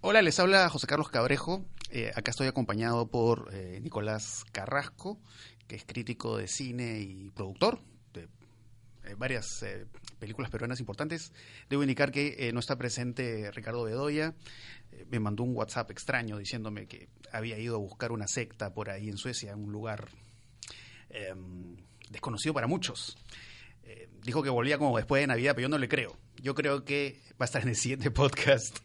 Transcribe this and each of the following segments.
Hola, les habla José Carlos Cabrejo. Eh, acá estoy acompañado por eh, Nicolás Carrasco, que es crítico de cine y productor de eh, varias películas peruanas importantes. Debo indicar que no está presente Ricardo Bedoya. me mandó un WhatsApp extraño diciéndome que había ido a buscar una secta por ahí en Suecia, un lugar em, desconocido para muchos. dijo que volvía como después de Navidad, pero yo no le creo. Yo creo que va a estar en el siguiente podcast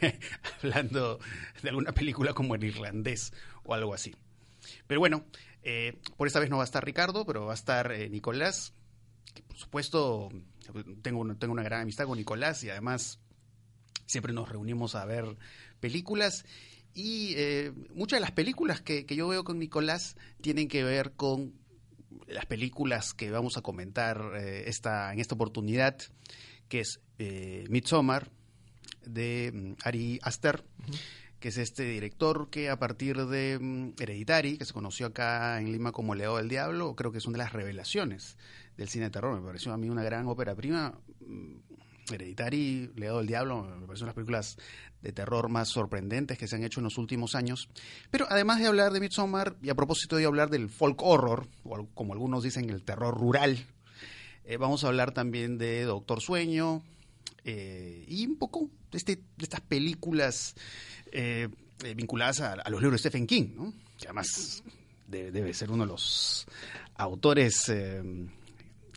hablando de alguna película como el irlandés o algo así. Pero bueno, eh, por esta vez no va a estar Ricardo, pero va a estar eh, Nicolás, que por supuesto tengo, tengo una gran amistad con Nicolás y además siempre nos reunimos a ver películas. Y eh, muchas de las películas que, que yo veo con Nicolás tienen que ver con las películas que vamos a comentar esta, en esta oportunidad que es eh, Midsommar, de mm, Ari Aster, que es este director que a partir de mm, Hereditary, que se conoció acá en Lima como Leo del Diablo, creo que es una de las revelaciones del cine de terror. Me pareció a mí una gran ópera prima. Mm, Hereditary, Leo del Diablo, me de las películas de terror más sorprendentes que se han hecho en los últimos años. Pero además de hablar de Midsommar, y a propósito de hablar del folk horror, o como algunos dicen, el terror rural, eh, vamos a hablar también de Doctor Sueño eh, y un poco de, este, de estas películas eh, vinculadas a, los libros de Stephen King, ¿no? que además debe, ser uno de los autores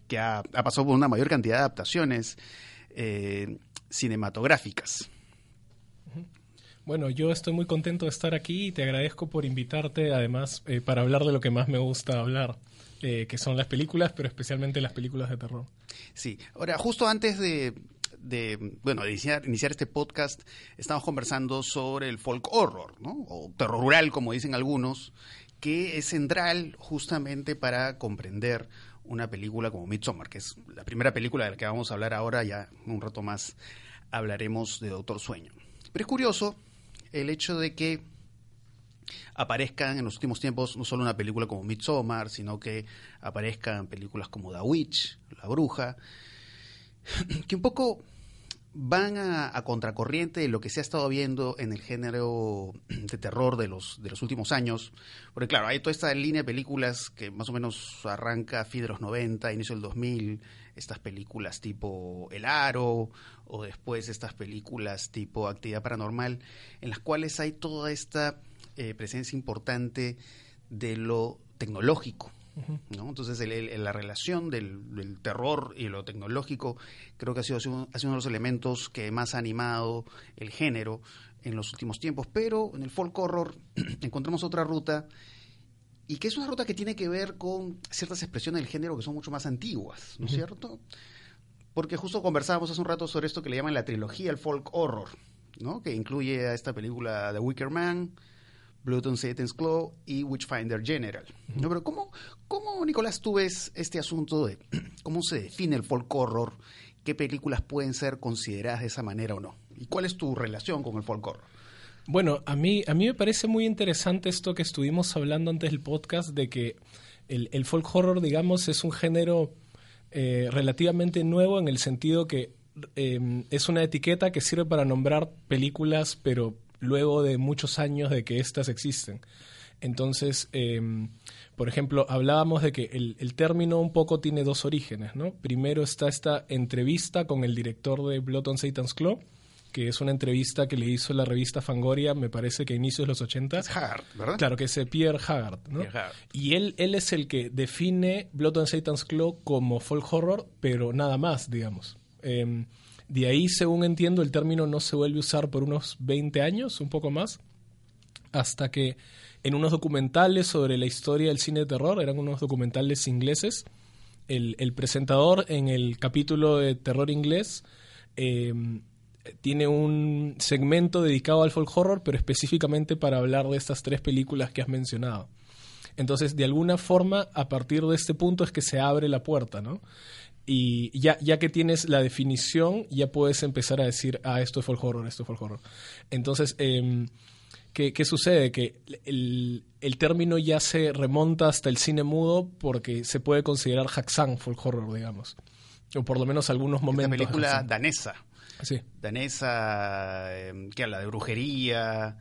que ha, pasado por una mayor cantidad de adaptaciones cinematográficas. Bueno, yo estoy muy contento de estar aquí y te agradezco por invitarte, además, para hablar de lo que más me gusta hablar. Eh, que son las películas, pero especialmente las películas de terror. Sí, ahora justo antes de, bueno, de iniciar, este podcast, estamos conversando sobre el folk horror, ¿no? O terror rural, como dicen algunos, que es central justamente para comprender una película como Midsommar, que es la primera película de la que vamos a hablar ahora, ya un rato más hablaremos de Doctor Sueño. Pero es curioso el hecho de que aparezcan en los últimos tiempos no solo una película como Midsommar, sino que aparezcan películas como The Witch, La Bruja, que un poco van a, contracorriente de lo que se ha estado viendo en el género de terror de los, de los últimos años. Porque claro, hay toda esta línea de películas que más o menos arranca a fin de los 90, inicio del 2000, estas películas tipo El Aro, o después estas películas tipo Actividad Paranormal, en las cuales hay toda esta eh, presencia importante de lo tecnológico. ¿no? Entonces, la relación del, terror y lo tecnológico creo que ha sido, uno de los elementos que más ha animado el género en los últimos tiempos. Pero en el folk horror encontramos otra ruta y que es una ruta que tiene que ver con ciertas expresiones del género que son mucho más antiguas, ¿no es cierto? Porque justo conversábamos hace un rato sobre esto que le llaman la trilogía el folk horror, ¿no? Que incluye a esta película The Wicker Man, Blood on Satan's Claw y Witchfinder General. ¿No? Pero ¿cómo, ¿cómo, Nicolás, tú ves este asunto de cómo se define el folk horror? ¿Qué películas pueden ser consideradas de esa manera o no? ¿Y cuál es tu relación con el folk horror? Bueno, a mí, a mí me parece muy interesante esto que estuvimos hablando antes del podcast de que el, folk horror, digamos, es un género eh, relativamente nuevo en el sentido que eh, es una etiqueta que sirve para nombrar películas, pero luego de muchos años de que éstas existen. Entonces, em, por ejemplo, hablábamos de que el, término un poco tiene dos orígenes, ¿no? Primero está esta entrevista con el director de Blood on Satan's Claw, que es una entrevista que le hizo la revista Fangoria, me parece que a inicios de los 80. Haggard, ¿verdad? Claro, que es Pierre Haggard, ¿no? Y él, él es el que define Blood on Satan's Claw como folk horror, pero nada más, digamos. Eh, de ahí, según entiendo, el término no se vuelve a usar por unos 20 años, un poco más, hasta que en unos documentales sobre la historia del cine de terror, eran unos documentales ingleses, el, presentador en el capítulo de terror inglés em, tiene un segmento dedicado al folk horror, pero específicamente para hablar de estas tres películas que has mencionado. Entonces, de alguna forma, a partir de este punto es que se abre la puerta, ¿no? Y ya, ya que tienes la definición, ya puedes empezar a decir, ah, esto es folk horror, esto es folk horror. Entonces, em, ¿qué, sucede? Que el, término ya se remonta hasta el cine mudo porque se puede considerar Haxan folk horror, digamos. O por lo menos algunos momentos. Una película danesa. danesa, em, que habla de brujería,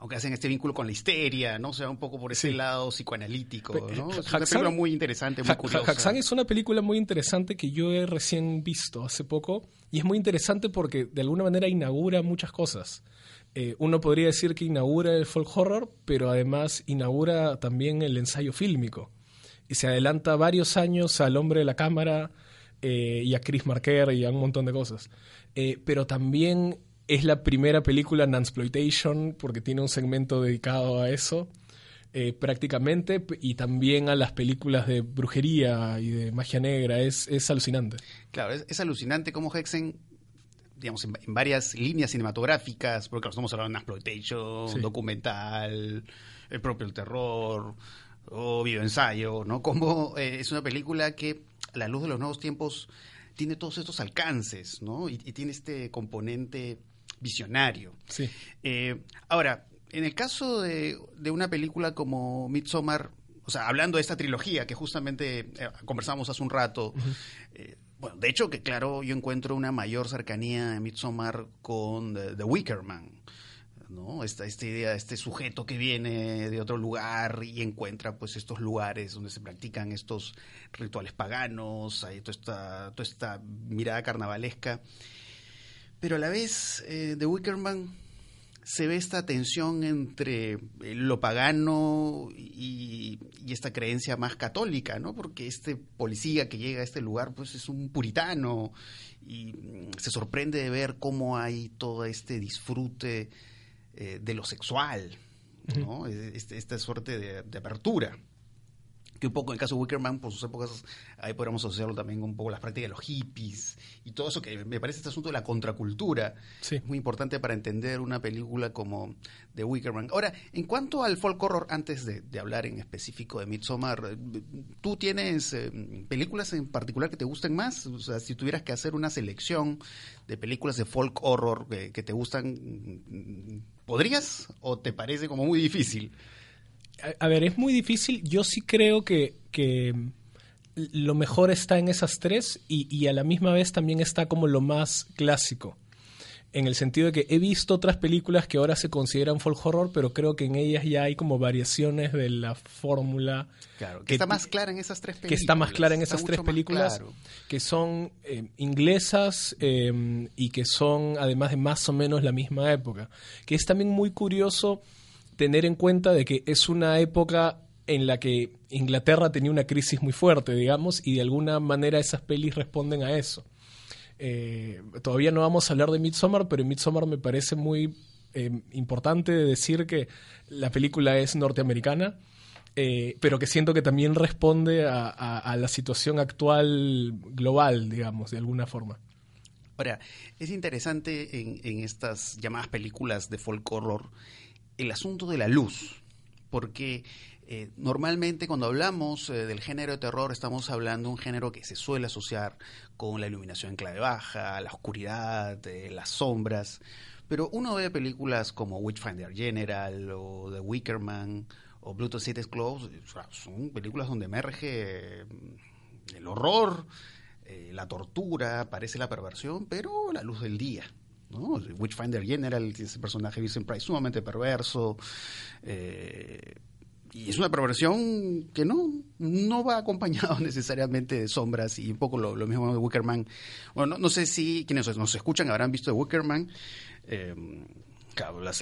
aunque hacen este vínculo con la histeria, ¿no? O sea, un poco por ese lado psicoanalítico, ¿no? Es una película muy interesante, muy curiosa. es una película muy interesante que yo he recién visto hace poco y es muy interesante porque de alguna manera inaugura muchas cosas. Eh, uno podría decir que inaugura el folk horror, pero además inaugura también el ensayo fílmico. Y se adelanta varios años al hombre de la cámara eh, y a Chris Marker y a un montón de cosas. Eh, pero también es la primera película en exploitation porque tiene un segmento dedicado a eso. prácticamente, y también a las películas de brujería y de magia negra. Es, es alucinante. Claro, es, es alucinante cómo Hexen digamos, en, varias líneas cinematográficas, porque estamos hablando de exploitation, documental, el propio el terror, o videoensayo, ¿no? Como eh, es una película que, a la luz de los nuevos tiempos, tiene todos estos alcances, ¿no? Y, tiene este componente visionario. Sí. Eh, ahora, en el caso de, una película como Midsommar, o sea, hablando de esta trilogía que justamente eh, conversamos hace un rato, bueno, de hecho que claro, yo encuentro una mayor cercanía en Midsommar con The, Wicker Man. ¿no? Esta, esta idea, este sujeto que viene de otro lugar y encuentra pues estos lugares donde se practican estos rituales paganos, hay toda esta, toda esta mirada carnavalesca. Pero a la vez, eh, The Wickerman se ve esta tensión entre eh, lo pagano y, esta creencia más católica, ¿no? Porque este policía que llega a este lugar, pues es un puritano y mm, se sorprende de ver cómo hay todo este disfrute eh, de lo sexual, ¿no? Este, esta suerte de apertura que un poco en el caso de Wickerman, por sus épocas, ahí podríamos asociarlo también un poco las prácticas de los hippies y todo eso que me parece este asunto de la contracultura. Es muy importante para entender una película como The Wickerman. Ahora, en cuanto al folk horror, antes de, hablar en específico de Midsommar, ¿tú tienes eh, películas en particular que te gusten más? O sea, si tuvieras que hacer una selección de películas de folk horror que, que te gustan, ¿podrías o te parece como muy difícil? A, ver, es muy difícil. Yo sí creo que, que lo mejor está en esas tres y, a la misma vez también está como lo más clásico. En el sentido de que he visto otras películas que ahora se consideran folk horror, pero creo que en ellas ya hay como variaciones de la fórmula. Claro, que, está más clara en esas tres películas. Que está más clara en esas tres películas, que son eh, inglesas eh, y que son además de más o menos la misma época. Que es también muy curioso tener en cuenta de que es una época en la que Inglaterra tenía una crisis muy fuerte, digamos, y de alguna manera esas pelis responden a eso. Eh, todavía no vamos a hablar de Midsommar, pero Midsommar me parece muy eh, importante decir que la película es norteamericana, eh, pero que siento que también responde a, la situación actual global, digamos, de alguna forma. Ahora, es interesante en, en estas llamadas películas de folk horror el asunto de la luz, porque eh, normalmente cuando hablamos eh, del género de terror estamos hablando de un género que se suele asociar con la iluminación en clave baja, la oscuridad, eh, las sombras, pero uno ve películas como Witchfinder General o The Wicker Man o Bluetooth City Close, son películas donde emerge el horror, la tortura, aparece la perversión, pero la luz del día. ¿No? Witchfinder General, ese personaje Vincent Price sumamente perverso. Eh, y es una perversión que no, no va acompañado necesariamente de sombras y un poco lo, mismo de Wickerman. Bueno, no, sé si quienes nos escuchan habrán visto de Wickerman. Eh,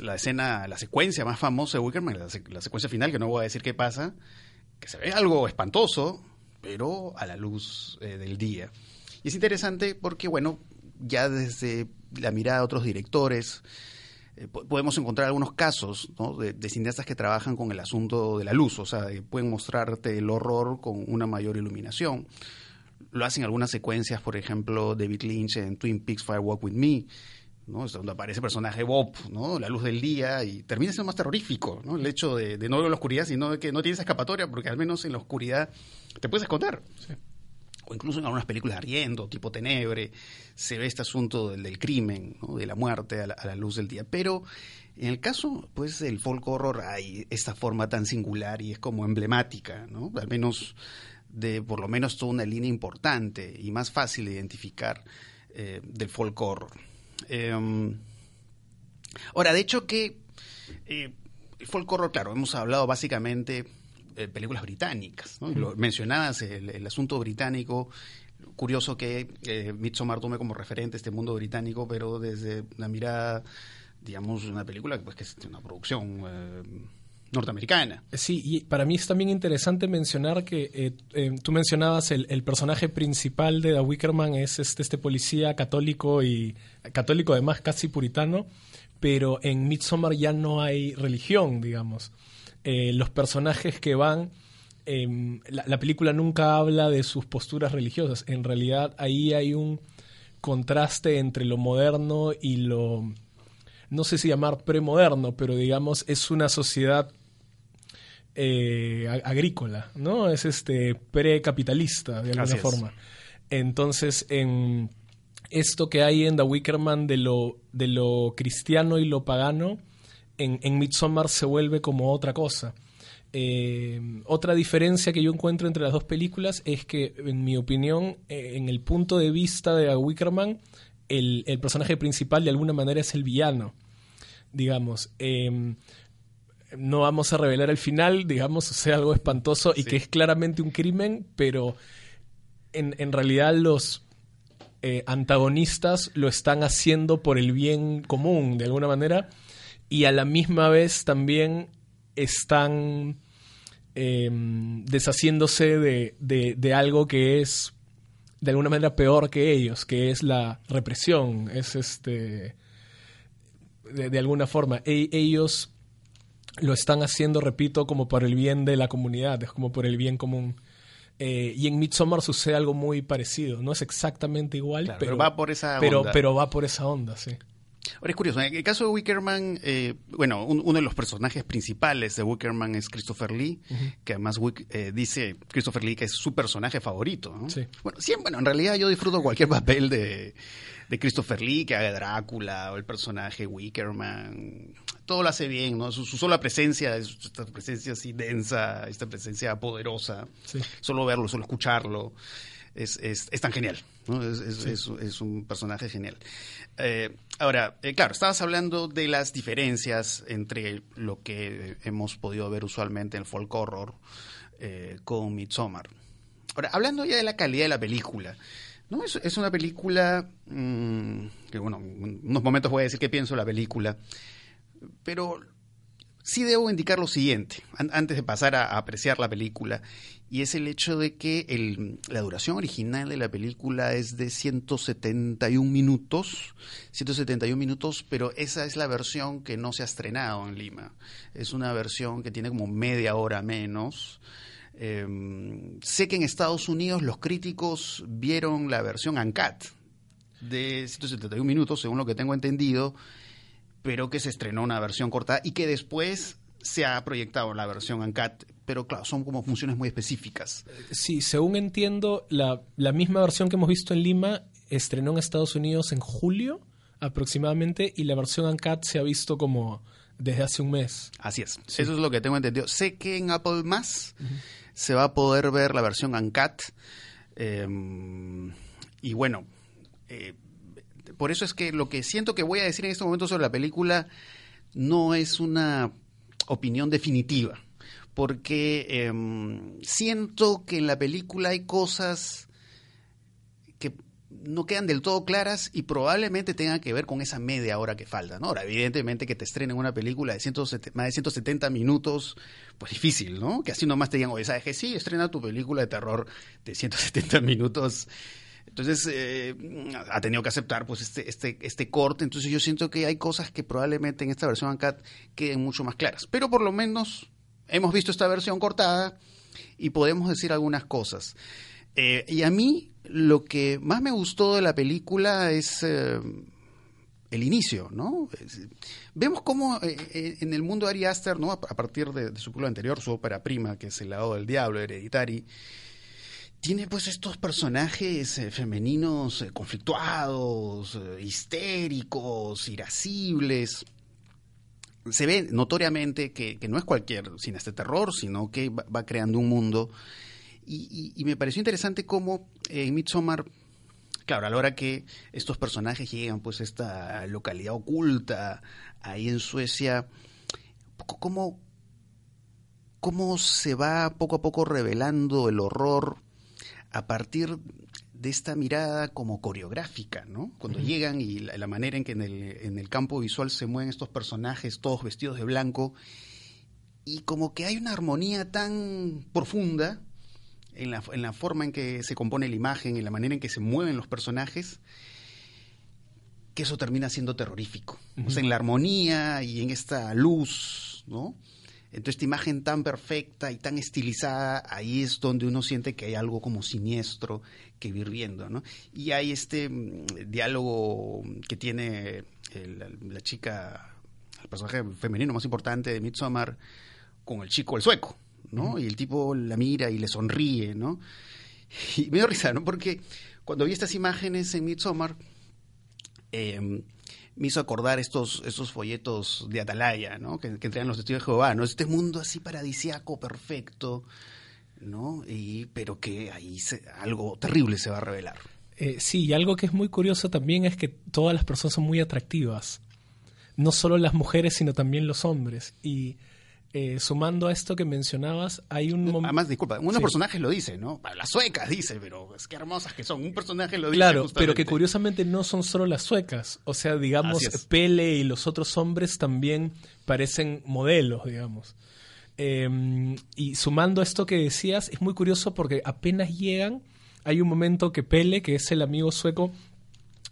la, escena, la secuencia más famosa de Wickerman, la, secuencia final, que no voy a decir qué pasa, que se ve algo espantoso, pero a la luz eh, del día. Y es interesante porque, bueno, ya desde la mirada de otros directores, eh, podemos encontrar algunos casos de, cineastas que trabajan con el asunto de la luz, o sea, pueden mostrarte el horror con una mayor iluminación. Lo hacen algunas secuencias, por ejemplo, David Lynch en Twin Peaks Fire Walk With Me, donde aparece el personaje Bob, ¿no? La luz del día, y termina siendo más terrorífico, ¿no? El hecho de, no ver la oscuridad, sino de que no tienes escapatoria, porque al menos en la oscuridad te puedes esconder. O incluso en algunas películas Arriendo, tipo Tenebre, se ve este asunto del, crimen, de la muerte a la, luz del día. Pero en el caso pues del folk horror hay esta forma tan singular y es como emblemática, ¿no? al menos de por lo menos toda una línea importante y más fácil de identificar eh, del folk horror. Em, ahora, de hecho que eh, folk horror, claro, hemos hablado básicamente de películas británicas, ¿no? Lo, mencionabas el, asunto británico, curioso que eh, Midsommar tome como referente este mundo británico, pero desde la mirada, digamos, una película pues, que es una producción... Eh, norteamericana. Sí, y para mí es también interesante mencionar que eh, eh, tú mencionabas el, personaje principal de The Wickerman es este, este policía católico y católico además casi puritano, pero en Midsommar ya no hay religión, digamos. Eh, los personajes que van, em, la, la, película nunca habla de sus posturas religiosas, en realidad ahí hay un contraste entre lo moderno y lo no sé si llamar premoderno, pero digamos es una sociedad eh, agrícola, ¿no? Es este precapitalista de alguna forma. Entonces, en esto que hay en The Wickerman de lo, de lo cristiano y lo pagano, en, en Midsommar se vuelve como otra cosa. Eh, otra diferencia que yo encuentro entre las dos películas es que, en mi opinión, eh, en el punto de vista de Wickerman, el, el, personaje principal de alguna manera es el villano, digamos. Eh, no vamos a revelar el final, digamos, sea algo espantoso y que es claramente un crimen, pero en, realidad los eh, antagonistas lo están haciendo por el bien común, de alguna manera, y a la misma vez también están em, deshaciéndose de, de, algo que es de alguna manera peor que ellos, que es la represión, es este de, alguna forma. E, ellos lo están haciendo, repito, como por el bien de la comunidad, es como por el bien común. Eh, y en Midsommar sucede algo muy parecido. No es exactamente igual, pero, va por esa pero, onda. Pero va por esa onda, sí. Ahora es curioso, en el caso de Wickerman, eh, bueno, uno de los personajes principales de Wickerman es Christopher Lee, que además eh, dice Christopher Lee que es su personaje favorito. Sí. Bueno, sí, bueno, en realidad yo disfruto cualquier papel de, de Christopher Lee, que haga Drácula o el personaje Wickerman. Todo lo hace bien, ¿no? Su, sola presencia, esta presencia así densa, esta presencia poderosa, solo verlo, solo escucharlo, es, es, tan genial, ¿no? Es, es un personaje genial. Eh, ahora, eh, claro, estabas hablando de las diferencias entre lo que hemos podido ver usualmente en el folk horror eh, con Midsommar. Ahora, hablando ya de la calidad de la película, no, es, es una película mm, que, bueno, en unos momentos voy a decir qué pienso de la película, pero sí debo indicar lo siguiente, antes de pasar a, apreciar la película, y es el hecho de que la duración original de la película es de 171 minutos, 171 minutos, pero esa es la versión que no se ha estrenado en Lima. Es una versión que tiene como media hora menos. Em, sé que en Estados Unidos los críticos vieron la versión UNCAT de 171 minutos, según lo que tengo entendido, pero que se estrenó una versión cortada y que después se ha proyectado la versión UNCAT, pero claro, son como funciones muy específicas. Sí, según entiendo, la, la misma versión que hemos visto en Lima estrenó en Estados Unidos en julio aproximadamente y la versión UNCAT se ha visto como desde hace un mes. Así es, eso es lo que tengo entendido. Sé que en Apple Más se va a poder ver la versión UNCAT. Em, y bueno, eh, por eso es que lo que siento que voy a decir en este momento sobre la película no es una opinión definitiva, porque em, siento que en la película hay cosas que no quedan del todo claras y probablemente tengan que ver con esa media hora que falta. Ahora, evidentemente que te estrenen una película de más de 170 minutos, pues difícil, ¿no? Que así nomás te digan, oye, ¿sabes que sí? Estrena tu película de terror de 170 minutos. Entonces, eh, ha tenido que aceptar pues este, este, este corte. Entonces, yo siento que hay cosas que probablemente en esta versión ANCAT queden mucho más claras. Pero por lo menos hemos visto esta versión cortada y podemos decir algunas cosas. Eh, y a mí lo que más me gustó de la película es eh, el inicio, ¿no? Vemos cómo en el mundo de Ari Aster, ¿no? A partir de, su película anterior, su ópera prima, que es El lado del diablo, Hereditary, tiene pues estos personajes femeninos conflictuados, histéricos, irascibles. Se ve notoriamente que, no es cualquier cine de terror, sino que va, creando un mundo. Y, me pareció interesante cómo eh, en Midsommar, claro, a la hora que estos personajes llegan pues a esta localidad oculta ahí en Suecia, ¿cómo, cómo se va poco a poco revelando el horror a partir de esta mirada como coreográfica, ¿no? Cuando llegan y la, manera en que en el, en el campo visual se mueven estos personajes todos vestidos de blanco y como que hay una armonía tan profunda en la, en la forma en que se compone la imagen, en la manera en que se mueven los personajes, que eso termina siendo terrorífico. O sea, en la armonía y en esta luz, ¿no? Entonces, esta imagen tan perfecta y tan estilizada, ahí es donde uno siente que hay algo como siniestro que ir viendo, ¿no? Y hay este mm, diálogo que tiene la chica, el personaje femenino más importante de Midsommar, con el chico, el sueco, ¿no? Y el tipo la mira y le sonríe, ¿no? Y me dio risa, ¿no? Porque cuando vi estas imágenes en Midsommar, eh, me hizo acordar estos, estos folletos de Atalaya, ¿no? Que, que los testigos de Jehová, ¿no? Este mundo así paradisiaco, perfecto, ¿no? Y, pero que ahí algo terrible se va a revelar. Eh, sí, y algo que es muy curioso también es que todas las personas son muy atractivas. No solo las mujeres, sino también los hombres. Y eh, sumando a esto que mencionabas, hay un momento... Además, disculpa, unos personajes lo dicen, ¿no? Las suecas dice, pero es que hermosas que son. Un personaje lo dice. Claro, pero que curiosamente no son solo las suecas. O sea, digamos, Pele y los otros hombres también parecen modelos, digamos. Em, y sumando a esto que decías, es muy curioso porque apenas llegan, hay un momento que Pele, que es el amigo sueco,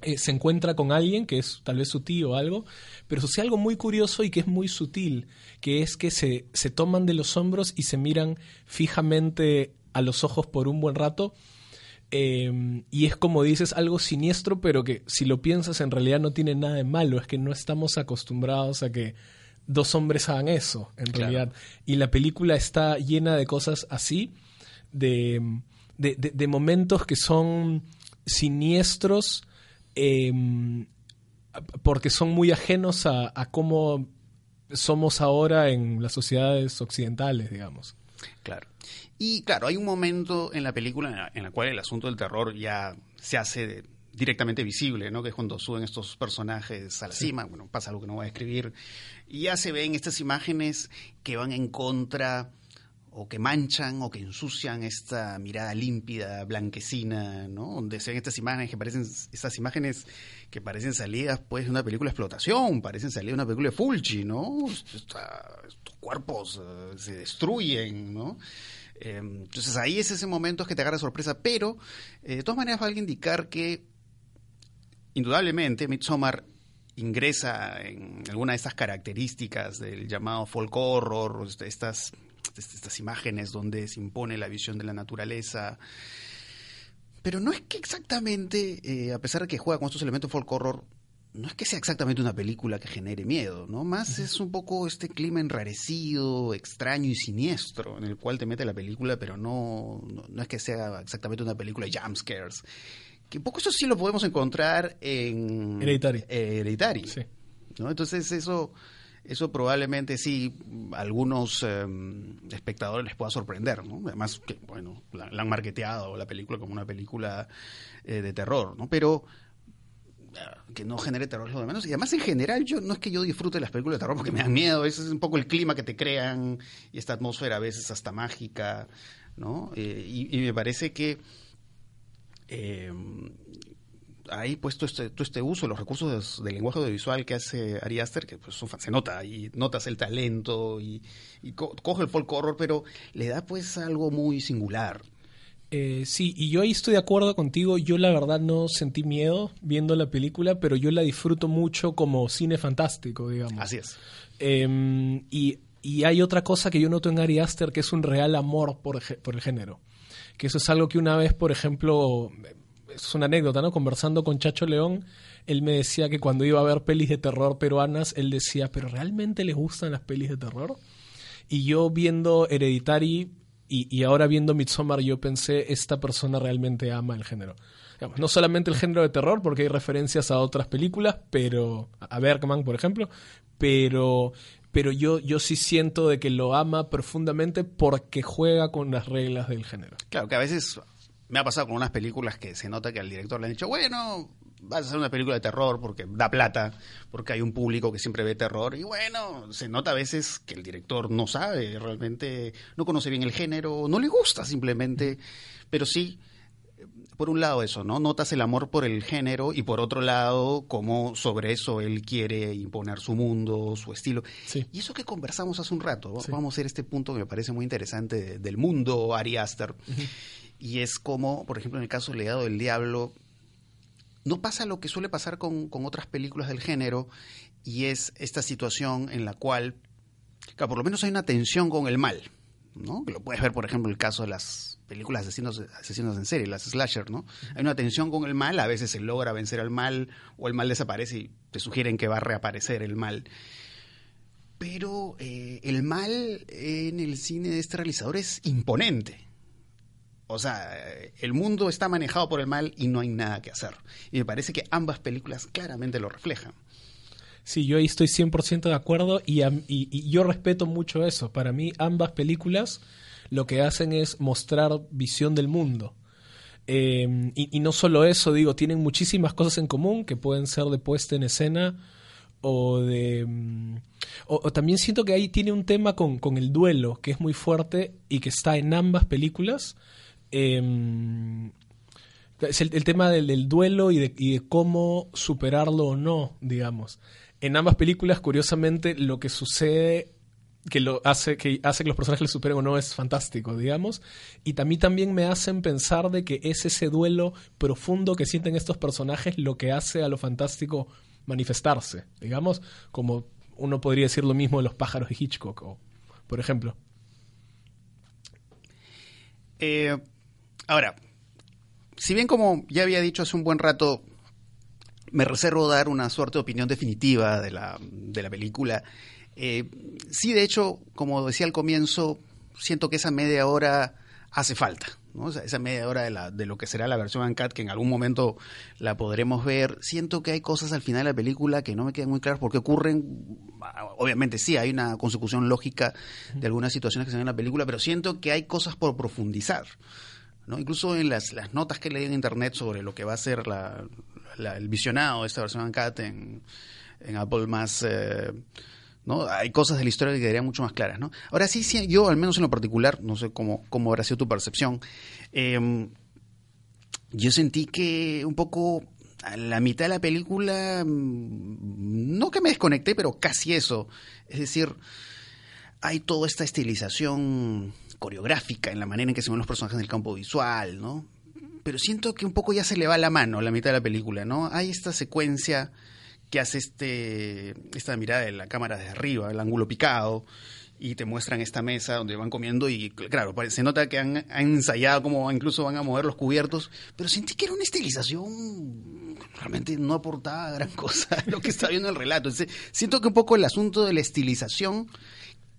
eh, se encuentra con alguien que es tal vez su tío o algo, pero sucede algo muy curioso y que es muy sutil, que es que se, se toman de los hombros y se miran fijamente a los ojos por un buen rato. Em, y es como dices, algo siniestro, pero que si lo piensas en realidad no tiene nada de malo, es que no estamos acostumbrados a que dos hombres hagan eso, en realidad. Y la película está llena de cosas así, de, de, de momentos que son siniestros, Em, porque son muy ajenos a, cómo somos ahora en las sociedades occidentales, digamos. Claro. Y claro, hay un momento en la película en la, cual el asunto del terror ya se hace directamente visible, ¿no? Que es cuando suben estos personajes a la cima, bueno, pasa algo que no voy a escribir, y ya se ven estas imágenes que van en contra o que manchan o que ensucian esta mirada límpida, blanquecina, ¿no? Donde se ven estas imágenes que parecen, estas imágenes que parecen salidas pues de una película de explotación, parecen salidas de una película de Fulci, ¿no? estos cuerpos eh, se destruyen, ¿no? Eh, entonces ahí es ese momento que te agarra sorpresa, pero eh, de todas maneras valga indicar que indudablemente Midsommar ingresa en alguna de estas características del llamado folk horror, estas estas imágenes donde se impone la visión de la naturaleza. Pero no es que exactamente, eh, a pesar de que juega con estos elementos folk horror, no es que sea exactamente una película que genere miedo, ¿no? Más es un poco este clima enrarecido, extraño y siniestro en el cual te mete la película, pero no, no, es que sea exactamente una película de jumpscares. Que un poco eso sí lo podemos encontrar en Hereditary. Hereditary. Sí. ¿no? Entonces eso eso probablemente sí algunos em, espectadores les pueda sorprender, ¿no? Además que, bueno, la, han marketeado la película como una película eh, de terror, ¿no? Pero ah, que no genere terror lo de menos. Y además, en general, yo no es que yo disfrute las películas de terror porque me dan miedo. Ese es un poco el clima que te crean y esta atmósfera a veces hasta mágica, ¿no? Eh, y, y, me parece que eh, ahí puesto este, todo este uso, los recursos del lenguaje audiovisual que hace Ari Aster, que pues, se nota y notas el talento y, coge el folk horror, pero le da pues algo muy singular. Eh, sí, y yo ahí estoy de acuerdo contigo. Yo la verdad no sentí miedo viendo la película, pero yo la disfruto mucho como cine fantástico, digamos. Así es. Em, y, y, hay otra cosa que yo noto en Ari Aster que es un real amor por, por el género. Que eso es algo que una vez, por ejemplo, es una anécdota, ¿no? Conversando con Chacho León, él me decía que cuando iba a ver pelis de terror peruanas, él decía, ¿pero realmente les gustan las pelis de terror? Y yo viendo Hereditary y, y ahora viendo Midsommar, yo pensé, esta persona realmente ama el género. no solamente el género de terror, porque hay referencias a otras películas, pero a Bergman, por ejemplo, pero pero yo, yo sí siento de que lo ama profundamente porque juega con las reglas del género. Claro, que a veces me ha pasado con unas películas que se nota que al director le han dicho, bueno, vas a hacer una película de terror porque da plata, porque hay un público que siempre ve terror. Y bueno, se nota a veces que el director no sabe realmente, no conoce bien el género, no le gusta simplemente, pero sí. Por un lado eso, ¿no? Notas el amor por el género y por otro lado cómo sobre eso él quiere imponer su mundo, su estilo. Y eso que conversamos hace un rato, vamos a hacer este punto que me parece muy interesante del mundo Ari Aster. Y es como, por ejemplo, en el caso del legado del diablo, no pasa lo que suele pasar con, otras películas del género, y es esta situación en la cual, por lo menos hay una tensión con el mal, ¿no? Lo puedes ver, por ejemplo, en el caso de las películas asesinos, asesinos en serie, las slasher, ¿no? Hay una tensión con el mal, a veces se logra vencer al mal, o el mal desaparece y te sugieren que va a reaparecer el mal. Pero eh, el mal en el cine de este realizador es imponente. O sea, el mundo está manejado por el mal y no hay nada que hacer. Y me parece que ambas películas claramente lo reflejan. Sí, yo ahí estoy 100% de acuerdo y, yo respeto mucho eso. Para mí ambas películas lo que hacen es mostrar visión del mundo. Em, y, no solo eso, digo, tienen muchísimas cosas en común que pueden ser de puesta en escena o de... Mm, o, también siento que ahí tiene un tema con, con el duelo que es muy fuerte y que está en ambas películas Em, es el, tema del, duelo y de, cómo superarlo o no, digamos. En ambas películas, curiosamente, lo que sucede que lo hace que hace que los personajes le superen o no es fantástico, digamos, y también también me hacen pensar de que es ese duelo profundo que sienten estos personajes lo que hace a lo fantástico manifestarse, digamos, como uno podría decir lo mismo de los pájaros de Hitchcock, o, por ejemplo. Eh, Ahora, si bien como ya había dicho hace un buen rato, me reservo dar una suerte de opinión definitiva de la, de la película, eh, sí, de hecho, como decía al comienzo, siento que esa media hora hace falta. ¿no? esa media hora de, la, de lo que será la versión Uncut, que en algún momento la podremos ver, siento que hay cosas al final de la película que no me quedan muy claras porque ocurren, obviamente sí, hay una consecución lógica de algunas situaciones que se ven en la película, pero siento que hay cosas por profundizar. ¿No? Incluso en las, las notas que leí en internet sobre lo que va a ser la, el visionado de esta versión Uncut en, en Apple más... Eh, ¿no? Hay cosas de la historia que quedarían mucho más claras, ¿no? Ahora sí, sí, yo al menos en lo particular, no sé cómo, cómo habrá sido tu percepción, em, yo sentí que un poco a la mitad de la película, mm, no que me desconecté, pero casi eso. Es decir, hay toda esta estilización coreográfica en la manera en que se ven los personajes en el campo visual, ¿no? Pero siento que un poco ya se le va la mano a la mitad de la película, ¿no? Hay esta secuencia que hace este esta mirada de la cámara desde arriba, el ángulo picado, y te muestran esta mesa donde van comiendo y claro, se nota que han, ensayado cómo incluso van a mover los cubiertos, pero sentí que era una estilización realmente no aportaba gran cosa a lo que está viendo el relato. siento que un poco el asunto de la estilización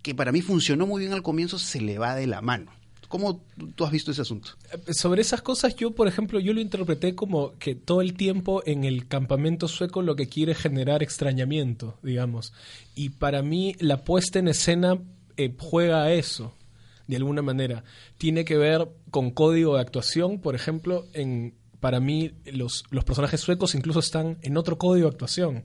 que para mí funcionó muy bien al comienzo, se le va de la mano. ¿Cómo tú has visto ese asunto? Sobre esas cosas, yo, por ejemplo, yo lo interpreté como que todo el tiempo en el campamento sueco lo que quiere generar extrañamiento, digamos. Y para mí la puesta en escena eh, juega a eso, de alguna manera. Tiene que ver con código de actuación, por ejemplo, en, para mí los, los personajes suecos incluso están en otro código de actuación.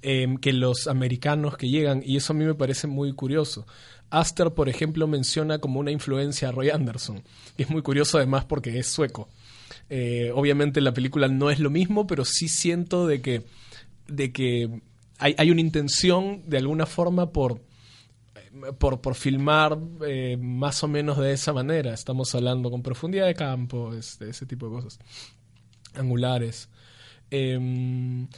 Em, que los americanos que llegan, y eso a mí me parece muy curioso. Aster, por ejemplo, menciona como una influencia a Roy Anderson, y es muy curioso además porque es sueco. Eh, obviamente la película no es lo mismo, pero sí siento de que, de que hay, hay una intención de alguna forma por, por, por filmar eh, más o menos de esa manera. Estamos hablando con profundidad de campo, este, ese tipo de cosas. Angulares. Em,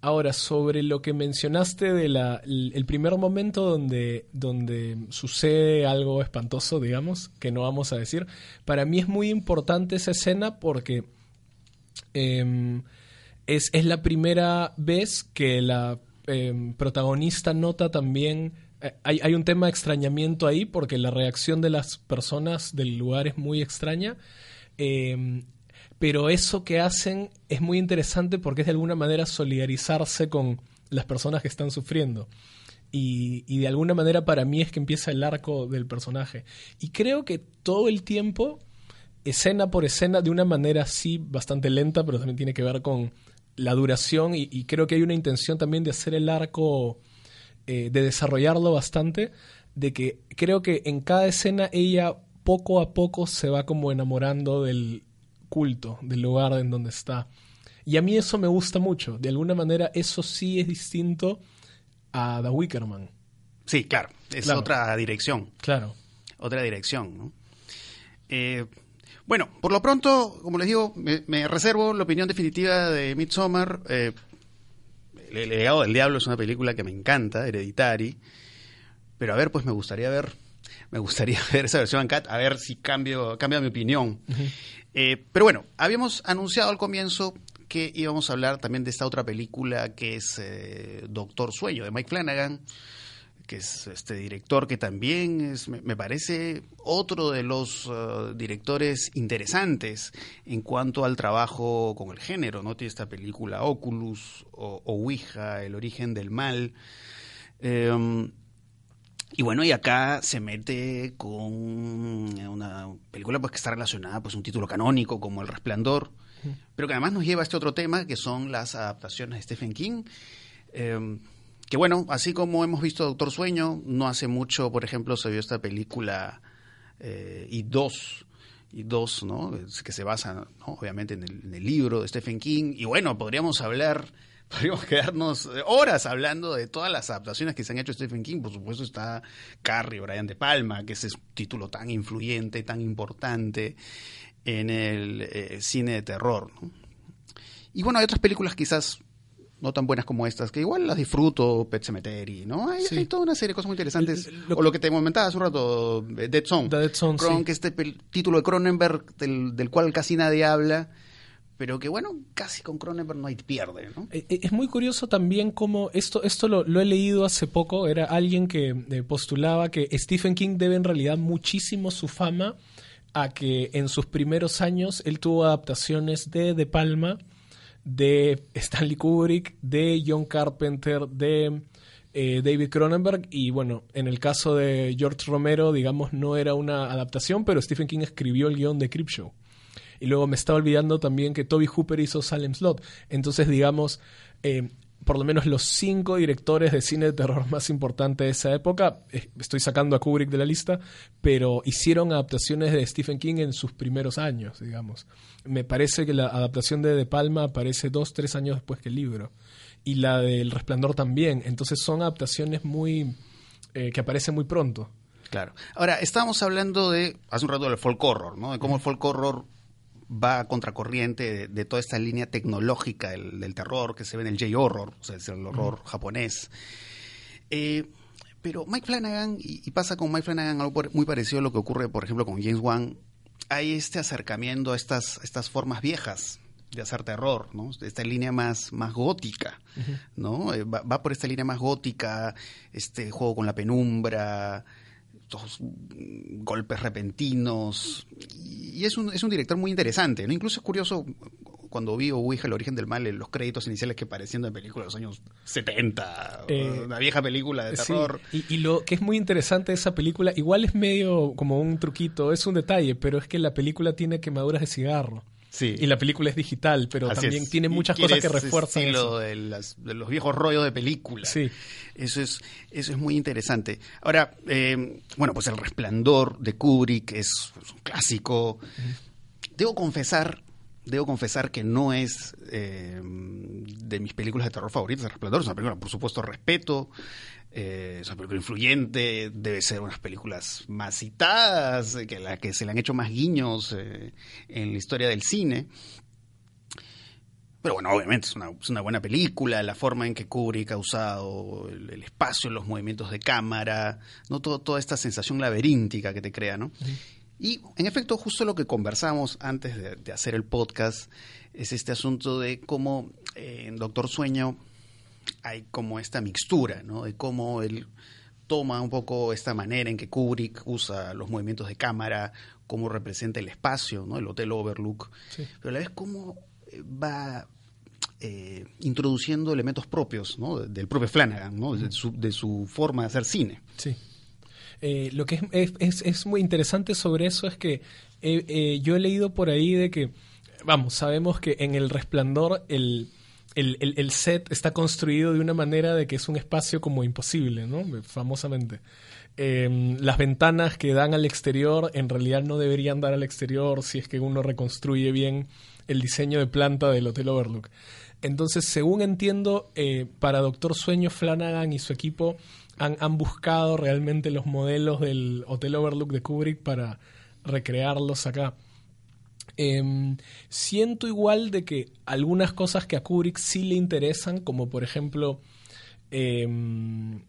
Ahora, sobre lo que mencionaste del el primer momento donde, donde sucede algo espantoso, digamos, que no vamos a decir, para mí es muy importante esa escena porque em, es, la primera vez que la em, protagonista nota también... Eh, hay, hay, un tema de extrañamiento ahí porque la reacción de las personas del lugar es muy extraña. Eh, pero eso que hacen es muy interesante porque es de alguna manera solidarizarse con las personas que están sufriendo. Y, y, de alguna manera para mí es que empieza el arco del personaje. Y creo que todo el tiempo escena por escena de una manera sí bastante lenta, pero también tiene que ver con la duración y, creo que hay una intención también de hacer el arco, eh, de desarrollarlo bastante, de que creo que en cada escena ella poco a poco se va como enamorando del culto, del lugar en donde está. Y a mí eso me gusta mucho. De alguna manera eso sí es distinto a The Wickerman. Sí, claro. Es otra dirección. Claro. Otra dirección, ¿no? Eh, bueno, por lo pronto, como les digo, me, reservo la opinión definitiva de Midsommar. Eh, el legado del diablo es una película que me encanta, Hereditary. Pero a ver, pues me gustaría ver, me gustaría ver esa versión en cat, a ver si cambio, cambia mi opinión. Eh, pero bueno, habíamos anunciado al comienzo que íbamos a hablar también de esta otra película que es eh, Doctor Sueño, de Mike Flanagan que es este director que también es, me, parece otro de los uh, directores interesantes en cuanto al trabajo con el género, ¿no? Tiene esta película Oculus o, Ouija, El origen del mal. Em, y bueno, y acá se mete con una película pues, que está relacionada, pues un título canónico como El Resplandor, pero que además nos lleva a este otro tema, que son las adaptaciones de Stephen King. Eh, que bueno, así como hemos visto Doctor Sueño, no hace mucho, por ejemplo, se vio esta película eh, y dos y dos, ¿no? Que se basa, obviamente, en el, libro de Stephen King. Y bueno, podríamos hablar, podríamos quedarnos horas hablando de todas las adaptaciones que se han hecho de Stephen King. Por supuesto está Carrie, Brian De Palma, que es ese título tan influyente, tan importante en el eh, cine de terror. Y bueno, hay otras películas quizás no tan buenas como estas, que igual las disfruto, Pet Cemetery, ¿no? Hay, toda una serie de cosas muy interesantes. o lo que te comentaba hace un rato, eh, Dead Zone. Dead Zone, que este título de Cronenberg, del, cual casi nadie habla, pero que bueno, casi con Cronenberg no hay pierde, ¿no? Eh, eh, es muy curioso también cómo, esto, esto lo, he leído hace poco, era alguien que postulaba que Stephen King debe en realidad muchísimo su fama a que en sus primeros años él tuvo adaptaciones de De Palma, de Stanley Kubrick, de John Carpenter, de eh, David Cronenberg y bueno, en el caso de George Romero, digamos, no era una adaptación, pero Stephen King escribió el guion de Creepshow. Y luego me estaba olvidando también que Toby Hooper hizo Salem Slot. Entonces, digamos, eh, por lo menos los cinco directores de cine de terror más importantes de esa época, eh, estoy sacando a Kubrick de la lista, pero hicieron adaptaciones de Stephen King en sus primeros años, digamos. Me parece que la adaptación de De Palma aparece dos, tres años después que el libro. Y la del Resplandor también. Entonces son adaptaciones muy... Eh, que aparecen muy pronto. Claro. Ahora, estábamos hablando de, hace un rato del folk horror, ¿no? De cómo el folk horror va a contracorriente de, toda esta línea tecnológica del, terror que se ve en el J-horror, o sea, el horror japonés. Eh, pero Mike Flanagan, y, pasa con Mike Flanagan algo muy parecido a lo que ocurre, por ejemplo, con James Wan, hay este acercamiento a estas, estas formas viejas de hacer terror, ¿no? Esta línea más, más gótica, ¿no? Eh, va, va, por esta línea más gótica, este juego con la penumbra, estos golpes repentinos. Y es un, es un director muy interesante. ¿no? Incluso es curioso cuando vi Ouija, el origen del mal, en los créditos iniciales que parecían de películas de los años 70, eh, una vieja película de terror. Y, y, lo que es muy interesante de esa película, igual es medio como un truquito, es un detalle, pero es que la película tiene quemaduras de cigarro. Y la película es digital, pero también tiene muchas cosas que refuerzan eso. De, de, los viejos rollos de película. Sí. Eso es, eso es muy interesante. Ahora, eh, bueno, pues El Resplandor de Kubrick es, un clásico. Debo confesar, debo confesar que no es eh, de mis películas de terror favoritas. El Resplandor es una película, por supuesto, respeto. Eh, es una película influyente, debe ser unas películas más citadas, eh, que la que se le han hecho más guiños eh, en la historia del cine. Pero bueno, obviamente es una, buena película, la forma en que Kubrick ha usado el, espacio, los movimientos de cámara, ¿no? toda esta sensación laberíntica que te crea, ¿no? Y en efecto, justo lo que conversamos antes de, hacer el podcast es este asunto de cómo en Doctor Sueño hay como esta mixtura, ¿no? De cómo él toma un poco esta manera en que Kubrick usa los movimientos de cámara, cómo representa el espacio, ¿no? El Hotel Overlook, pero a la vez cómo eh, va eh, introduciendo elementos propios, ¿no? Del propio Flanagan, ¿no? De su, de su forma de hacer cine. Sí. Eh, lo que es, es, es, muy interesante sobre eso es que yo he leído por ahí de que, vamos, sabemos que en El Resplandor el, el, set está construido de una manera de que es un espacio como imposible, ¿no? Famosamente. Em, las ventanas que dan al exterior en realidad no deberían dar al exterior si es que uno reconstruye bien el diseño de planta del Hotel Overlook. Entonces, según entiendo, eh, para Doctor Sueño, Flanagan y su equipo han, han, buscado realmente los modelos del Hotel Overlook de Kubrick para recrearlos acá. Em, siento igual de que algunas cosas que a Kubrick sí le interesan, como por ejemplo em,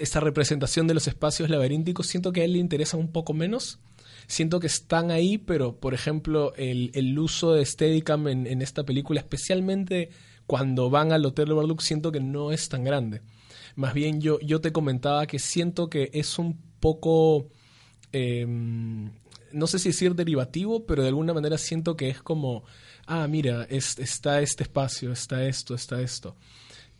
esta representación de los espacios laberínticos, siento que a él le interesa un poco menos. Siento que están ahí, pero por ejemplo, el, uso de Steadicam en, esta película, especialmente cuando van al Hotel Overlook, siento que no es tan grande. Más bien yo, yo te comentaba que siento que es un poco, em, no sé si decir derivativo, pero de alguna manera siento que es como, ah, mira, está este espacio, está esto, está esto.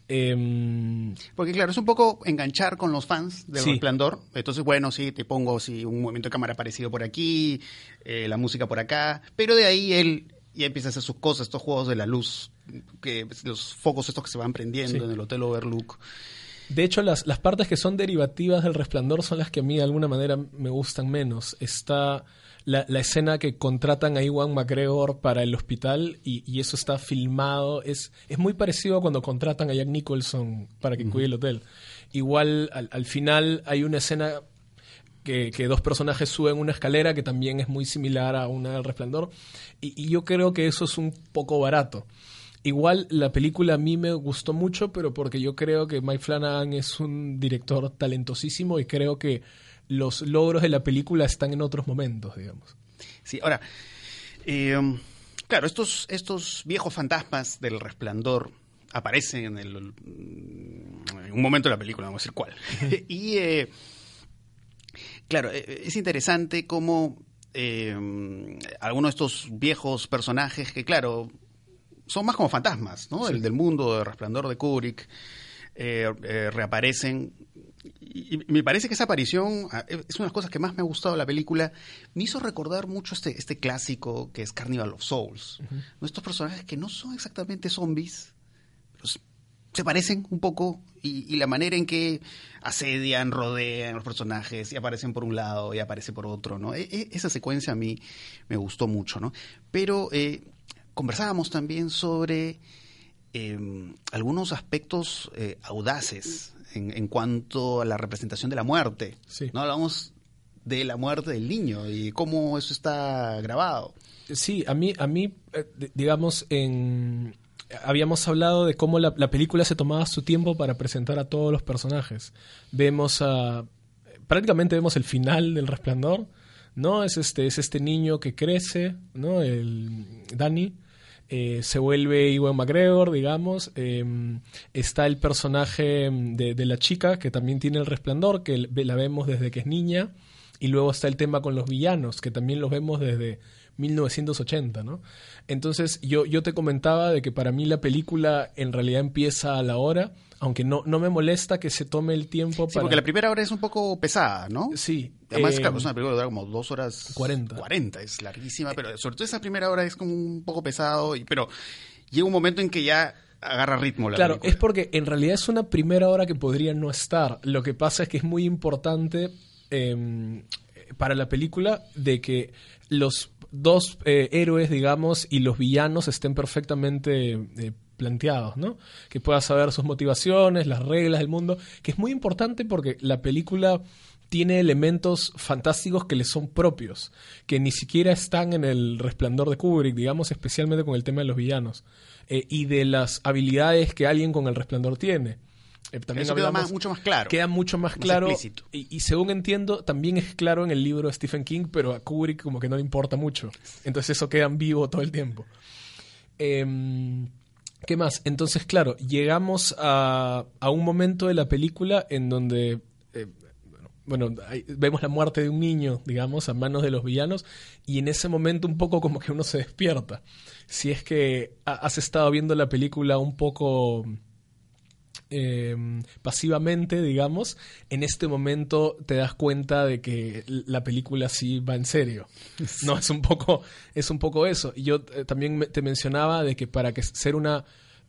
Em, Porque claro, es un poco enganchar con los fans del resplandor. Entonces, bueno, sí, te pongo sí, un movimiento de cámara parecido por aquí, eh, la música por acá, pero de ahí él ya empieza a hacer sus cosas, estos juegos de la luz, que los focos estos que se van prendiendo en el Hotel Overlook. De hecho, las, las partes que son derivativas del resplandor son las que a mí de alguna manera me gustan menos. Está la, la, escena que contratan a Iwan McGregor para el hospital y, eso está filmado. Es, es muy parecido a cuando contratan a Jack Nicholson para que cuide el hotel. Igual al, final hay una escena que, que, dos personajes suben una escalera que también es muy similar a una del resplandor. Y, y yo creo que eso es un poco barato. Igual la película a mí me gustó mucho, pero porque yo creo que Mike Flanagan es un director talentosísimo y creo que los logros de la película están en otros momentos, digamos. Sí, ahora, eh, claro, estos, estos viejos fantasmas del resplandor aparecen en, el, en un momento de la película, vamos a decir cuál. y, eh, claro, eh, es interesante cómo algunos de estos viejos personajes que, claro, son más como fantasmas, ¿no? El del mundo del resplandor de Kubrick, reaparecen y me parece que esa aparición ah, es una de las cosas que más me ha gustado de la película. Me hizo recordar mucho este, este clásico que es Carnival of Souls. Estos personajes que no son exactamente zombies, pero se parecen un poco y, la manera en que asedian, rodean los personajes y aparecen por un lado y aparece por otro. ¿no? E, e, esa secuencia a mí me gustó mucho. ¿no? Pero eh, conversábamos también sobre em, algunos aspectos eh, audaces en, cuanto a la representación de la muerte. ¿no? Hablamos de la muerte del niño y cómo eso está grabado. Sí, a mí, a mí eh, digamos, en, habíamos hablado de cómo la, película se tomaba su tiempo para presentar a todos los personajes. Vemos a... prácticamente vemos el final del resplandor, ¿no? Es este, es este niño que crece, ¿no? El Danny eh, se vuelve Iwan McGregor, digamos. Em, está el personaje de, de, la chica, que también tiene el resplandor, que la vemos desde que es niña. Y luego está el tema con los villanos, que también los vemos desde 1980, ¿no? Entonces yo, yo te comentaba de que para mí la película en realidad empieza a la hora, aunque no, no me molesta que se tome el tiempo sí, porque la primera hora es un poco pesada, ¿no? Sí. Además, claro, es una película que dura como dos horas... Cuarenta. Cuarenta, es larguísima, pero sobre todo esa primera hora es como un poco pesado, y, pero llega un momento en que ya agarra ritmo la Claro, es porque en realidad es una primera hora que podría no estar. Lo que pasa es que es muy importante em, para la película de que los dos eh, héroes, digamos, y los villanos estén perfectamente eh, planteados, ¿no? Que puedas saber sus motivaciones, las reglas del mundo, que es muy importante porque la película tiene elementos fantásticos que le son propios, que ni siquiera están en el resplandor de Kubrick, digamos, especialmente con el tema de los villanos, eh, y de las habilidades que alguien con el resplandor tiene. Eh, también queda mucho más claro. Queda mucho más, claro. Y, según entiendo, también es claro en el libro de Stephen King, pero a Kubrick como que no le importa mucho. Entonces eso queda en vivo todo el tiempo. Em, ¿Qué más? Entonces, claro, llegamos a, a, un momento de la película en donde eh, bueno, vemos la muerte de un niño, digamos, a manos de los villanos, y en ese momento un poco como que uno se despierta. Si es que has estado viendo la película un poco em, pasivamente, digamos, en este momento te das cuenta de que la película sí va en serio. No, es un poco, es un poco eso. Y yo eh, también te mencionaba de que para que ser una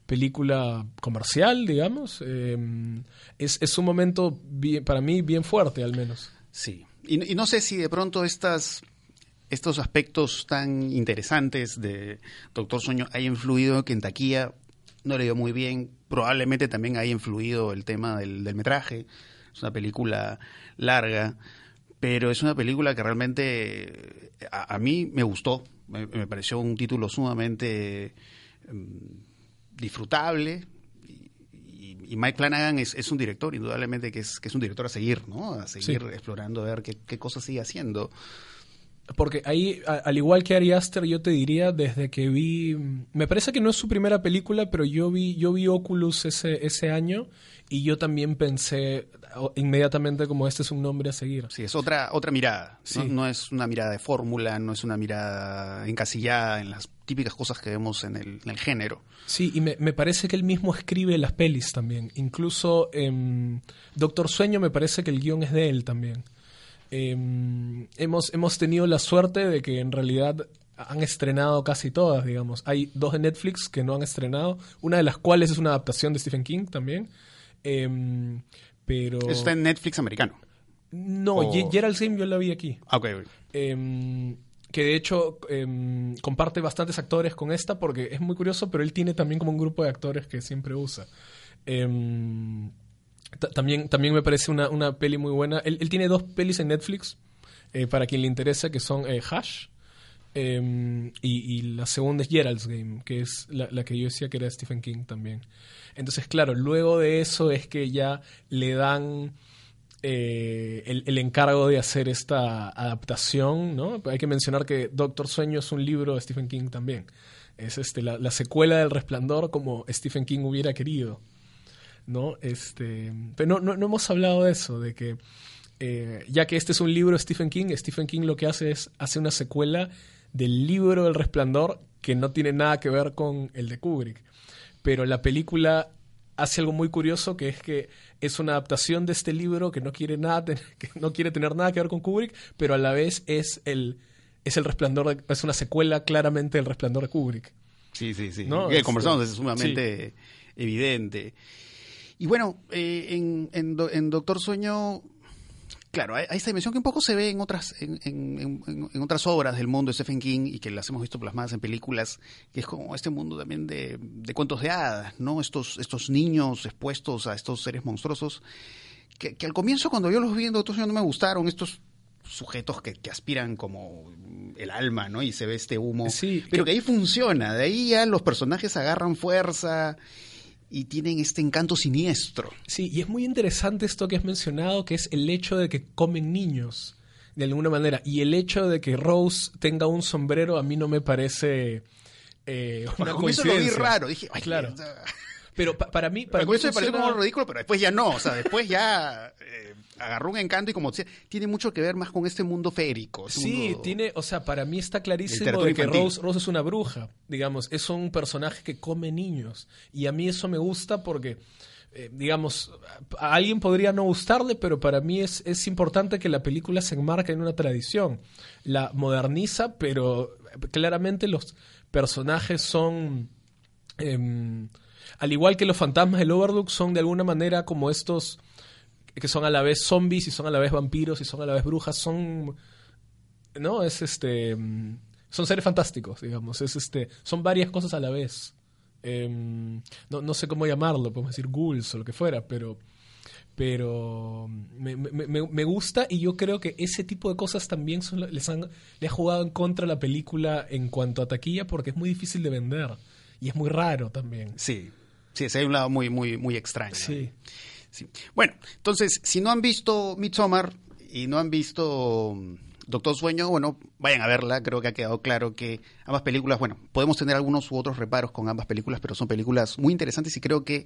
película comercial, digamos, em, es, es, un momento para mí bien fuerte, al menos. Sí. Y, y no sé si de pronto estas estos aspectos tan interesantes de Doctor Sueño hayan influido que en taquilla no le dio muy bien. Probablemente también haya influido el tema del, metraje. Es una película larga, pero es una película que realmente a, mí me gustó. Me, pareció un título sumamente em, disfrutable. Y, Mike Flanagan es, un director, indudablemente que es, que es un director a seguir, ¿no? A seguir explorando, a ver qué, qué cosas sigue haciendo. Porque ahí, al igual que Ari Aster, yo te diría, desde que vi. Me parece que no es su primera película, pero yo vi, yo vi Oculus ese, ese año y yo también pensé inmediatamente como este es un nombre a seguir. Sí, es otra, otra mirada. ¿no? es una mirada de fórmula, no es una mirada encasillada en las típicas cosas que vemos en el, en el género. Sí, y me, me, parece que él mismo escribe las pelis también. Incluso en Doctor Sueño me parece que el guion es de él también. Em, hemos, hemos tenido la suerte de que en realidad han estrenado casi todas, digamos. Hay dos de Netflix que no han estrenado, una de las cuales es una adaptación de Stephen King también. Em, pero... Está en Netflix americano. No, Gerald Sim yo la vi aquí. Ah, ok. Em, que de hecho comparte bastantes actores con esta porque es muy curioso, pero él tiene también como un grupo de actores que siempre usa. También, también me parece una, una peli muy buena. Él, tiene dos pelis en Netflix, eh, para quien le interesa, que son eh, Hash em, y, la segunda es Gerald's Game, que es la, que yo decía que era Stephen King también. Entonces, claro, luego de eso es que ya le dan eh, el, encargo de hacer esta adaptación, ¿no? Hay que mencionar que Doctor Sueño es un libro de Stephen King también. Es este, la, la secuela del Resplandor como Stephen King hubiera querido. ¿No? Este, pero no, no, hemos hablado de eso, de que eh, ya que este es un libro de Stephen King, Stephen King lo que hace es hace una secuela del libro del resplandor que no tiene nada que ver con el de Kubrick. Pero la película hace algo muy curioso que es que es una adaptación de este libro que no quiere nada que no quiere tener nada que ver con Kubrick, pero a la vez es el es el resplandor es una secuela claramente del resplandor de Kubrick. Sí, sí, sí. ¿No? Que conversamos, es sumamente evidente. Y bueno, eh, en, en, Doctor Sueño, claro, hay, esta dimensión que un poco se ve en otras, en, en, otras obras del mundo de Stephen King y que las hemos visto plasmadas en películas, que es como este mundo también de, de cuentos de hadas, ¿no? Estos, estos niños expuestos a estos seres monstruosos, que, al comienzo cuando yo los vi en Doctor Sueño no me gustaron, estos sujetos que, que, aspiran como el alma, ¿no? Y se ve este humo. Sí, pero que ahí funciona, de ahí ya los personajes agarran fuerza y tienen este encanto siniestro. Sí, y es muy interesante esto que has mencionado, que es el hecho de que comen niños, de alguna manera. Y el hecho de que Rose tenga un sombrero a mí no me parece eh, una coincidencia. Eso lo vi raro, dije, Ay, claro. Pero para mí... Para mí eso me pareció como ridículo, pero después ya no. O sea, después ya eh, agarró un encanto y como decía, tiene mucho que ver más con este mundo férico. Este sí, tiene, o sea, para mí está clarísimo de que Rose, Rose, es una bruja, digamos, es un personaje que come niños. Y a mí eso me gusta porque... Eh, digamos, a alguien podría no gustarle, pero para mí es, es importante que la película se enmarque en una tradición. La moderniza, pero claramente los personajes son... Em, al igual que los fantasmas del Overlook, son de alguna manera como estos que son a la vez zombies y son a la vez vampiros y son a la vez brujas, son no, es este son seres fantásticos, digamos, es este son varias cosas a la vez. Em, no, no, sé cómo llamarlo, podemos decir ghouls o lo que fuera, pero pero me, me, gusta y yo creo que ese tipo de cosas también son, les han le ha jugado en contra la película en cuanto a taquilla porque es muy difícil de vender y es muy raro también. Sí, Sí, ese hay un lado muy, muy, muy extraño. Sí. Bueno, entonces, si no han visto Midsommar y no han visto mm, Doctor Sueño, bueno, vayan a verla. Creo que ha quedado claro que ambas películas, bueno, podemos tener algunos u otros reparos con ambas películas, pero son películas muy interesantes y creo que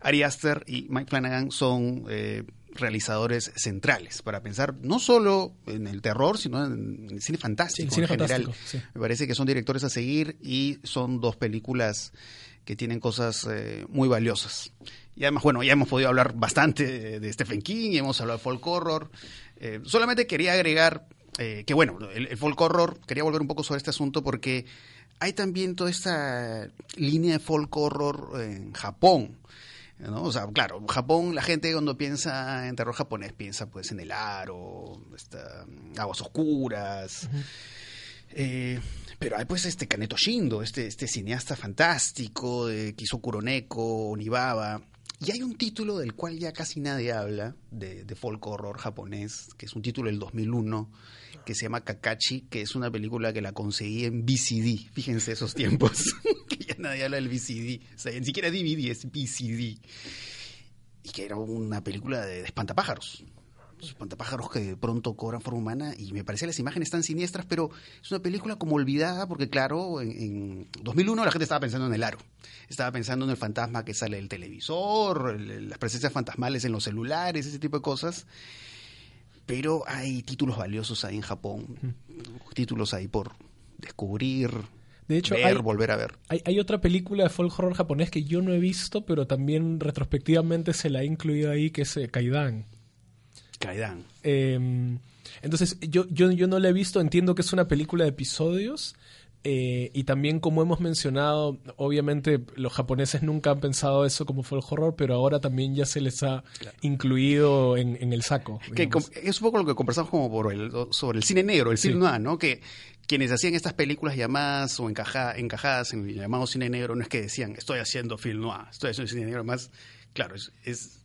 Ari Aster y Mike Flanagan son eh, realizadores centrales para pensar no solo en el terror, sino en el cine fantástico en general. Me parece que son directores a seguir y son dos películas que tienen cosas eh, muy valiosas. Y además, bueno, ya hemos podido hablar bastante de, Stephen King, hemos hablado de folk horror. Eh, solamente quería agregar eh, que, bueno, el, folk horror, quería volver un poco sobre este asunto porque hay también toda esta línea de folk horror en Japón. ¿no? O sea, claro, Japón, la gente cuando piensa en terror japonés piensa pues en el aro, aguas oscuras. Pero hay pues este Kaneto Shindo, este, este cineasta fantástico de, que hizo Kuroneko, Onibaba. Y hay un título del cual ya casi nadie habla, de, de folk horror japonés, que es un título del 2001, que se llama Kakashi, que es una película que la conseguí en VCD. Fíjense esos tiempos, que ya nadie habla del VCD. O sea, ni siquiera DVD, es VCD. Y que era una película de espantapájaros espantapájaros que de pronto cobran forma humana y me parece las imágenes tan siniestras, pero es una película como olvidada porque claro, en, 2001 la gente estaba pensando en el aro, estaba pensando en el fantasma que sale del televisor, las presencias fantasmales en los celulares, ese tipo de cosas. Pero hay títulos valiosos ahí en Japón, títulos ahí por descubrir, de hecho, hay, volver a ver. Hay, otra película de folk horror japonés que yo no he visto, pero también retrospectivamente se la he incluido ahí, que es eh, Kaidan. Em, entonces, yo, yo, yo no la he visto, entiendo que es una película de episodios. Eh, y también, como hemos mencionado, obviamente los japoneses nunca han pensado eso como fue el horror, pero ahora también ya se les ha incluido en, el saco. es un poco lo que conversamos como por el, sobre el cine negro, el cine noir, ¿no? Que quienes hacían estas películas llamadas o encajadas en el llamado cine negro no es que decían, estoy haciendo film noir, estoy haciendo cine negro, más, claro, es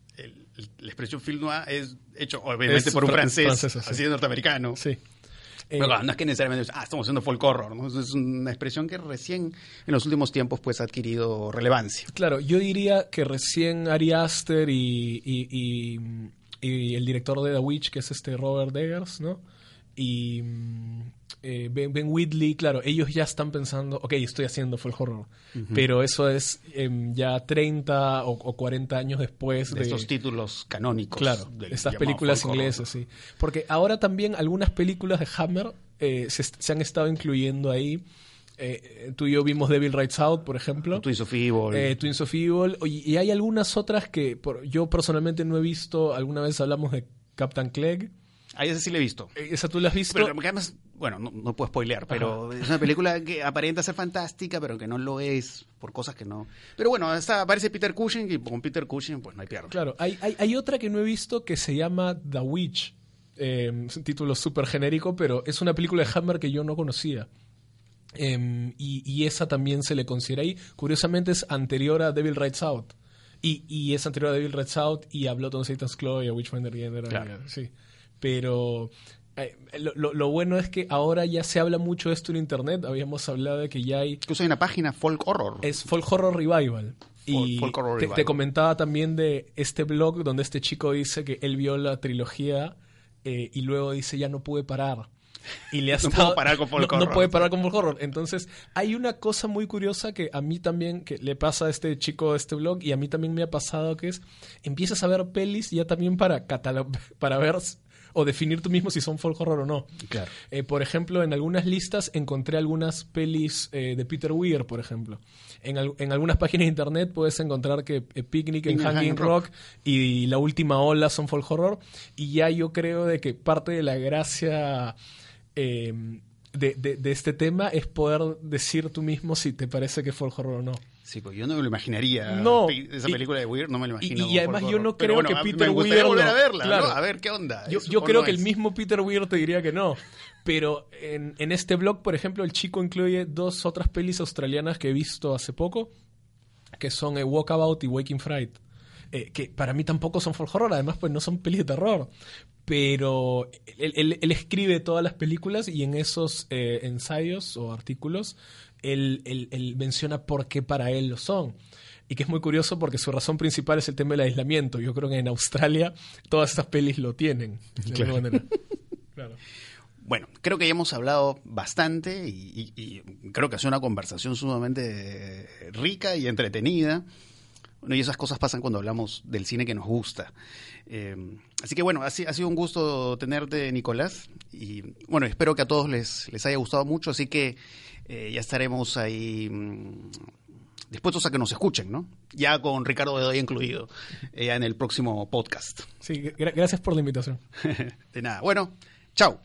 la expresión film noir es hecho obviamente por un francés, así de norteamericano. Sí. Pero eh, no es que necesariamente, ah, estamos haciendo folk horror, ¿no? Es una expresión que recién en los últimos tiempos pues ha adquirido relevancia. Claro, yo diría que recién Ari Aster y, y, y, el director de The Witch, que es este Robert Eggers, ¿no? Y eh, ben, Whitley, claro, ellos ya están pensando, ok, estoy haciendo folk horror, pero eso es em, ya 30 o, 40 años después de, estos títulos canónicos. Claro, estas películas inglesas, sí. Porque ahora también algunas películas de Hammer eh, se, han estado incluyendo ahí. Eh, tú y yo vimos Devil Rights Out, por ejemplo. Twins of Evil. Twins of Evil. Y, hay algunas otras que yo personalmente no he visto. Alguna vez hablamos de Captain Clegg. Ah, esa sí la he visto. ¿Esa tú la has visto? Pero además, bueno, no, puedo spoilear, pero es una película que aparenta ser fantástica, pero que no lo es por cosas que no. Pero bueno, está, aparece Peter Cushing y con Peter Cushing, pues no hay pierde. Claro, hay, hay, hay, otra que no he visto que se llama The Witch. Eh, es un título súper genérico, pero es una película de Hammer que yo no conocía. Em, y, esa también se le considera ahí. Curiosamente es anterior a Devil Rights Out. Y, y es anterior a Devil Rights Out y a Blood on Satan's Claw y a Witchfinder Claro. Sí pero eh, lo, bueno es que ahora ya se habla mucho de esto en internet. Habíamos hablado de que ya hay. Incluso hay una página Folk Horror. Es Folk Horror Revival. Y te, comentaba también de este blog donde este chico dice que él vio la trilogía eh, y luego dice ya no pude parar. Y le ha no puedo parar con folk horror. No puede parar con folk horror. Entonces, hay una cosa muy curiosa que a mí también, que le pasa a este chico de este blog y a mí también me ha pasado, que es, empiezas a ver pelis ya también para, para ver o definir tú mismo si son folk horror o no. Claro. Eh, por ejemplo, en algunas listas encontré algunas pelis eh, de Peter Weir, por ejemplo. En, en, algunas páginas de internet puedes encontrar que eh, Picnic en Hanging Rock, y La Última Ola son folk horror. Y ya yo creo de que parte de la gracia... de, de, este tema es poder decir tú mismo si te parece que es folk horror o no. Sí, pues yo no me lo imaginaría. No. Esa película de Weir no me lo imagino. Y, además yo no creo que Peter me Weir. volver a verla, ¿no? A ver qué onda. Yo, creo que el mismo Peter Weir te diría que no. Pero en, en, este blog, por ejemplo, el chico incluye dos otras pelis australianas que he visto hace poco, que son eh, Walkabout y Waking Fright. Eh, que para mí tampoco son folk horror, además pues no son pelis de terror. Pero él, él, escribe todas las películas y en esos eh, ensayos o artículos él, menciona por qué para él lo son. Y que es muy curioso porque su razón principal es el tema del aislamiento. Yo creo que en Australia todas estas pelis lo tienen. Bueno, creo que ya hemos hablado bastante y, creo que ha sido una conversación sumamente rica y entretenida. y esas cosas pasan cuando hablamos del cine que nos gusta. Eh, así que bueno, ha, ha, sido un gusto tenerte, Nicolás. Y bueno, espero que a todos les, les haya gustado mucho. Así que eh, ya estaremos ahí mm, dispuestos a que nos escuchen, ¿no? Ya con Ricardo Bedoya incluido, ya en el próximo podcast. Sí, gracias por la invitación. de nada. Bueno, chao.